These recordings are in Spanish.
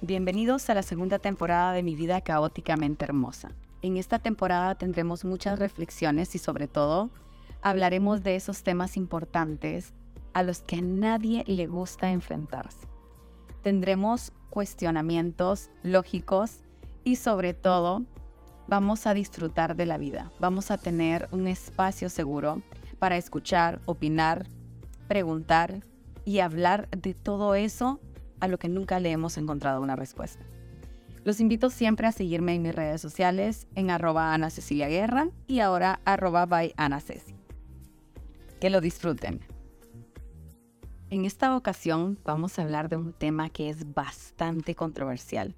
Bienvenidos a la segunda temporada de Mi vida caóticamente hermosa. En esta temporada tendremos muchas reflexiones y sobre todo hablaremos de esos temas importantes a los que a nadie le gusta enfrentarse. Tendremos cuestionamientos lógicos y sobre todo vamos a disfrutar de la vida. Vamos a tener un espacio seguro para escuchar, opinar, preguntar y hablar de todo eso a lo que nunca le hemos encontrado una respuesta. Los invito siempre a seguirme en mis redes sociales en arroba Ana Cecilia Guerra y ahora arroba by Ana Ceci. Que lo disfruten. En esta ocasión vamos a hablar de un tema que es bastante controversial.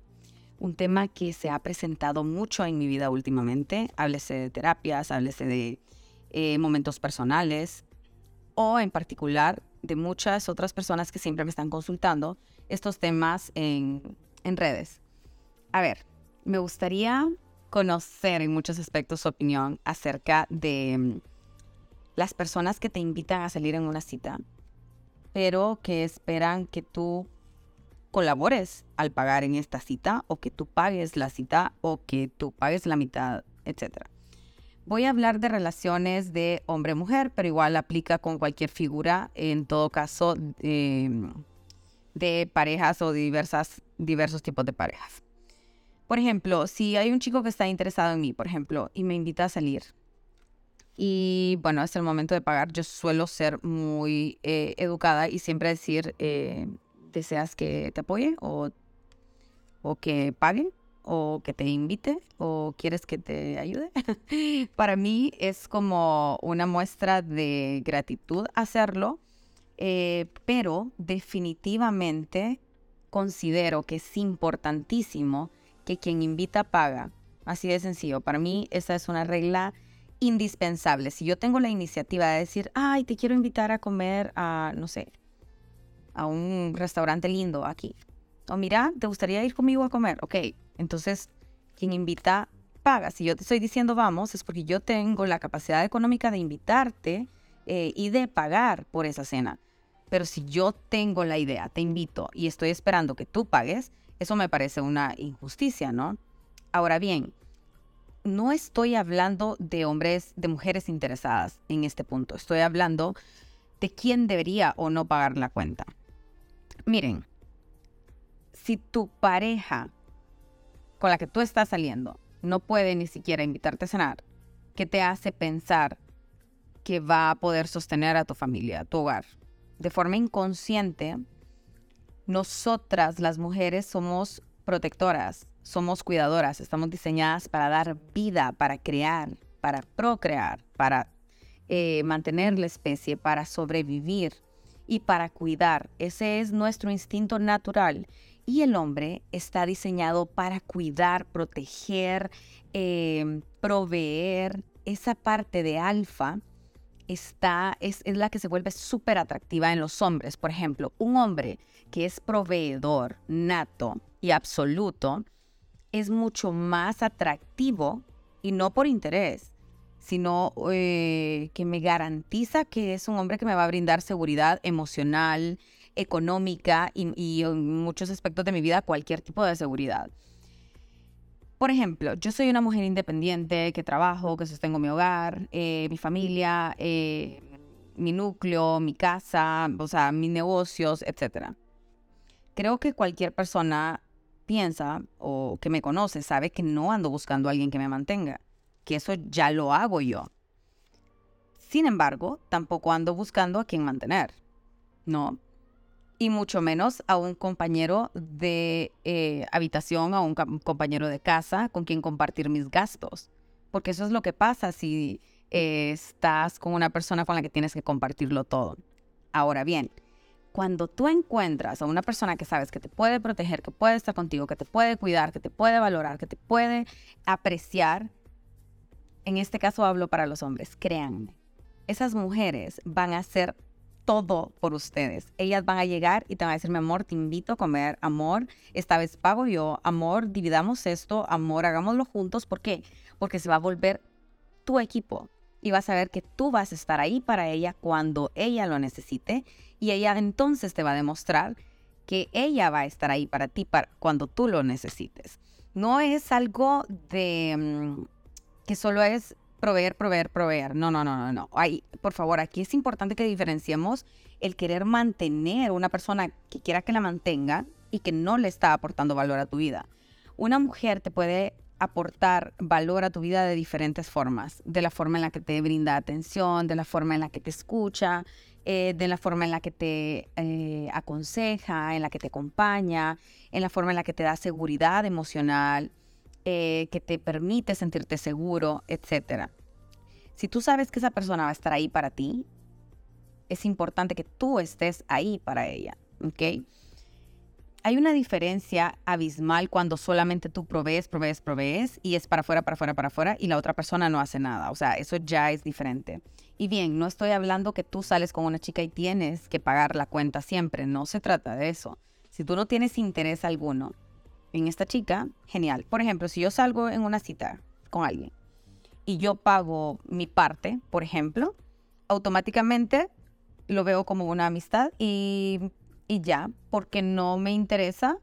Un tema que se ha presentado mucho en mi vida últimamente. Háblese de terapias, háblese de eh, momentos personales o en particular de muchas otras personas que siempre me están consultando estos temas en, en redes. A ver, me gustaría conocer en muchos aspectos su opinión acerca de mm, las personas que te invitan a salir en una cita, pero que esperan que tú colabores al pagar en esta cita o que tú pagues la cita o que tú pagues la mitad, etc. Voy a hablar de relaciones de hombre-mujer, pero igual aplica con cualquier figura, en todo caso, em, de parejas o diversas, diversos tipos de parejas. Por ejemplo, si hay un chico que está interesado en mí, por ejemplo, y me invita a salir, y bueno, es el momento de pagar, yo suelo ser muy eh, educada y siempre decir, eh, ¿deseas que te apoye o, o que pague? o que te invite o quieres que te ayude. Para mí es como una muestra de gratitud hacerlo, eh, pero definitivamente considero que es importantísimo que quien invita paga. Así de sencillo. Para mí esa es una regla indispensable. Si yo tengo la iniciativa de decir, ay, te quiero invitar a comer a, no sé, a un restaurante lindo aquí. O mira, ¿te gustaría ir conmigo a comer? Ok, entonces, quien invita paga. Si yo te estoy diciendo vamos, es porque yo tengo la capacidad económica de invitarte eh, y de pagar por esa cena. Pero si yo tengo la idea, te invito y estoy esperando que tú pagues, eso me parece una injusticia, ¿no? Ahora bien, no estoy hablando de hombres, de mujeres interesadas en este punto. Estoy hablando de quién debería o no pagar la cuenta. Miren, si tu pareja con la que tú estás saliendo no puede ni siquiera invitarte a cenar, ¿qué te hace pensar que va a poder sostener a tu familia, a tu hogar? De forma inconsciente, nosotras las mujeres somos protectoras, somos cuidadoras, estamos diseñadas para dar vida, para crear, para procrear, para eh, mantener la especie, para sobrevivir y para cuidar. Ese es nuestro instinto natural y el hombre está diseñado para cuidar, proteger, em, proveer. Esa parte de alfa está, es, es la que se vuelve súper atractiva en los hombres. Por ejemplo, un hombre que es proveedor nato y absoluto es mucho más atractivo y no por interés, sino eh, que me garantiza que es un hombre que me va a brindar seguridad emocional, económica y, en muchos aspectos de mi vida cualquier tipo de seguridad. Por ejemplo, yo soy una mujer independiente que trabajo, que sostengo mi hogar, eh, mi familia, eh, mi núcleo, mi casa, o sea, mis negocios, etc. Creo que cualquier persona piensa o que me conoce sabe que no ando buscando a alguien que me mantenga, que eso ya lo hago yo. Sin embargo, tampoco ando buscando a quien mantener. No, y mucho menos a un compañero de eh, habitación, a un compañero de casa con quien compartir mis gastos. Porque eso es lo que pasa si eh, estás con una persona con la que tienes que compartirlo todo. Ahora bien, cuando tú encuentras a una persona que sabes que te puede proteger, que puede estar contigo, que te puede cuidar, que te puede valorar, que te puede apreciar, en este caso hablo para los hombres, créanme, esas mujeres van a ser todo por ustedes. Ellas van a llegar y te van a decir, mi amor, te invito a comer, amor, esta vez pago yo, amor, dividamos esto, amor, hagámoslo juntos. ¿Por qué? Porque se va a volver tu equipo y vas a ver que tú vas a estar ahí para ella cuando ella lo necesite y ella entonces te va a demostrar que ella va a estar ahí para ti cuando tú lo necesites. No es algo de mm, que solo es proveer, proveer, proveer. No, no, no, no, no. Ay, por favor, aquí es importante que diferenciemos el querer mantener una persona que quiera que la mantenga y que no le está aportando valor a tu vida. Una mujer te puede aportar valor a tu vida de diferentes formas, de la forma en la que te brinda atención, de la forma en la que te escucha, eh, de la forma en la que te eh, aconseja, en la que te acompaña, en la forma en la que te da seguridad emocional, eh, que te permite sentirte seguro, etc. Si tú sabes que esa persona va a estar ahí para ti, es importante que tú estés ahí para ella, ¿ok? hay una diferencia abismal cuando solamente tú provees, provees, provees y es para afuera, para afuera, para afuera y la otra persona no hace nada. O sea, eso ya es diferente. Y bien, no estoy hablando que tú sales con una chica y tienes que pagar la cuenta siempre. No se trata de eso. Si tú no tienes interés alguno en esta chica, genial. Por ejemplo, si yo salgo en una cita con alguien y yo pago mi parte, por ejemplo, automáticamente lo veo como una amistad y y ya, porque no me interesa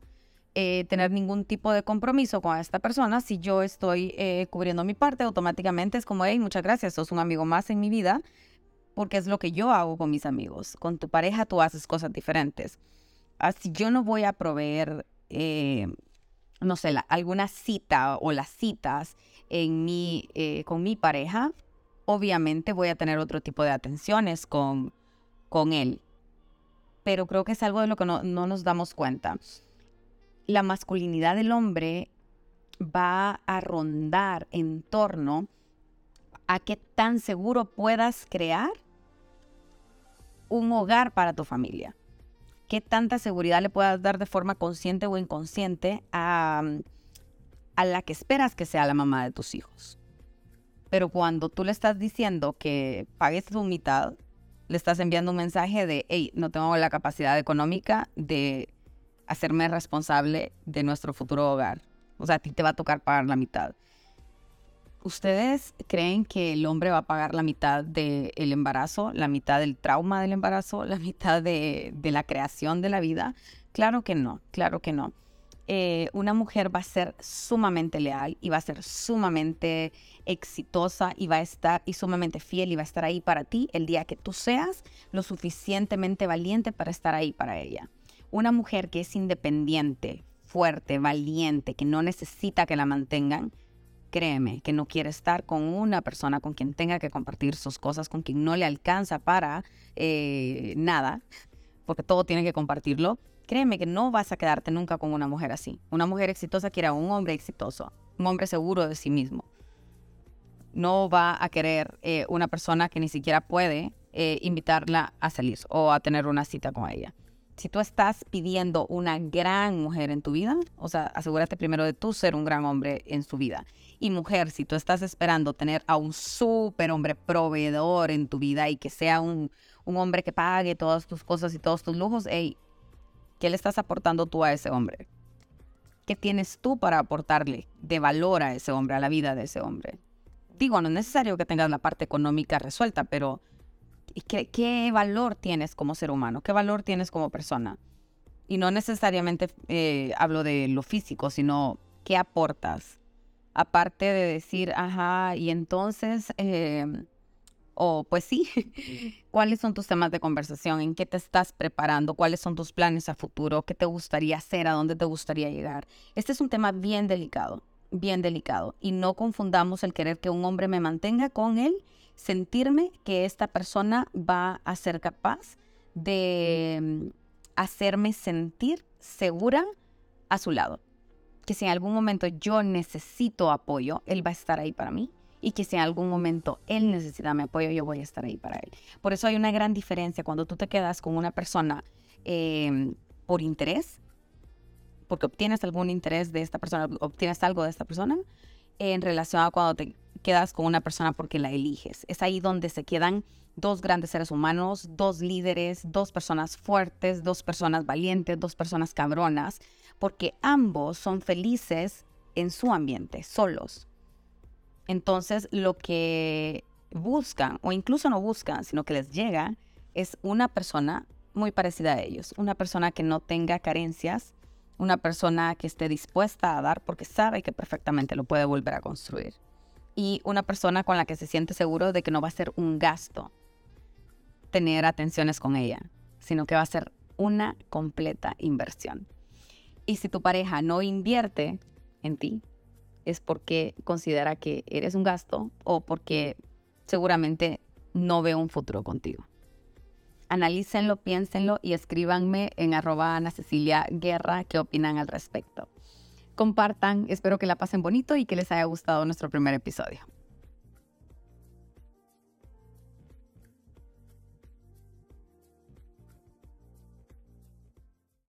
eh, tener ningún tipo de compromiso con esta persona. Si yo estoy eh, cubriendo mi parte, automáticamente es como, hey, muchas gracias, sos un amigo más en mi vida, porque es lo que yo hago con mis amigos. Con tu pareja tú haces cosas diferentes. Así yo no voy a proveer, eh, no sé, alguna cita o las citas en mi, con mi pareja, obviamente voy a tener otro tipo de atenciones con, con él pero creo que es algo de lo que no, nos damos cuenta. La masculinidad del hombre va a rondar en torno a qué tan seguro puedas crear un hogar para tu familia. Qué tanta seguridad le puedas dar de forma consciente o inconsciente a, a la que esperas que sea la mamá de tus hijos. Pero cuando tú le estás diciendo que pagues tu mitad, le estás enviando un mensaje de, hey, no tengo la capacidad económica de hacerme responsable de nuestro futuro hogar. O sea, a ti te va a tocar pagar la mitad. ¿Ustedes creen que el hombre va a pagar la mitad del embarazo, la mitad del trauma del embarazo, la mitad de, la creación de la vida? Claro que no, claro que no. Eh, una mujer va a ser sumamente leal y va a ser sumamente exitosa y va a estar y sumamente fiel y va a estar ahí para ti el día que tú seas lo suficientemente valiente para estar ahí para ella. Una mujer que es independiente, fuerte, valiente, que no necesita que la mantengan, créeme que no quiere estar con una persona con quien tenga que compartir sus cosas, con quien no le alcanza para eh, nada, porque todo tiene que compartirlo créeme que no vas a quedarte nunca con una mujer así. Una mujer exitosa quiere a un hombre exitoso, un hombre seguro de sí mismo. No va a querer eh, una persona que ni siquiera puede eh, invitarla a salir o a tener una cita con ella. Si tú estás pidiendo una gran mujer en tu vida, o sea, asegúrate primero de tú ser un gran hombre en su vida. Y mujer, si tú estás esperando tener a un súper hombre proveedor en tu vida y que sea un, un hombre que pague todas tus cosas y todos tus lujos, hey, ¿Qué le estás aportando tú a ese hombre? ¿Qué tienes tú para aportarle de valor a ese hombre, a la vida de ese hombre? Digo, no es necesario que tengas la parte económica resuelta, pero ¿qué, valor tienes como ser humano? ¿Qué valor tienes como persona? Y no necesariamente eh, hablo de lo físico, sino qué aportas. Aparte de decir, ajá, y entonces... Eh, o pues sí, ¿cuáles son tus temas de conversación? ¿En qué te estás preparando? ¿Cuáles son tus planes a futuro? ¿Qué te gustaría hacer? ¿A dónde te gustaría llegar? Este es un tema bien delicado, bien delicado. Y no confundamos el querer que un hombre me mantenga con él, sentirme que esta persona va a ser capaz de mm, hacerme sentir segura a su lado. Que si en algún momento yo necesito apoyo, él va a estar ahí para mí y que si en algún momento él necesita mi apoyo, yo voy a estar ahí para él. Por eso hay una gran diferencia cuando tú te quedas con una persona em, por interés, porque obtienes algún interés de esta persona, obtienes algo de esta persona, en relación a cuando te quedas con una persona porque la eliges. Es ahí donde se quedan dos grandes seres humanos, dos líderes, dos personas fuertes, dos personas valientes, dos personas cabronas, porque ambos son felices en su ambiente, solos. Entonces, lo que buscan, o incluso no buscan, sino que les llega, es una persona muy parecida a ellos. Una persona que no tenga carencias, una persona que esté dispuesta a dar porque sabe que perfectamente lo puede volver a construir. Y una persona con la que se siente seguro de que no va a ser un gasto tener atenciones con ella, sino que va a ser una completa inversión. Y si tu pareja no invierte en ti, es porque considera que eres un gasto o porque seguramente no ve un futuro contigo. Analícenlo, piénsenlo y escríbanme en arroba Ana Cecilia Guerra qué opinan al respecto. Compartan, espero que la pasen bonito y que les haya gustado nuestro primer episodio.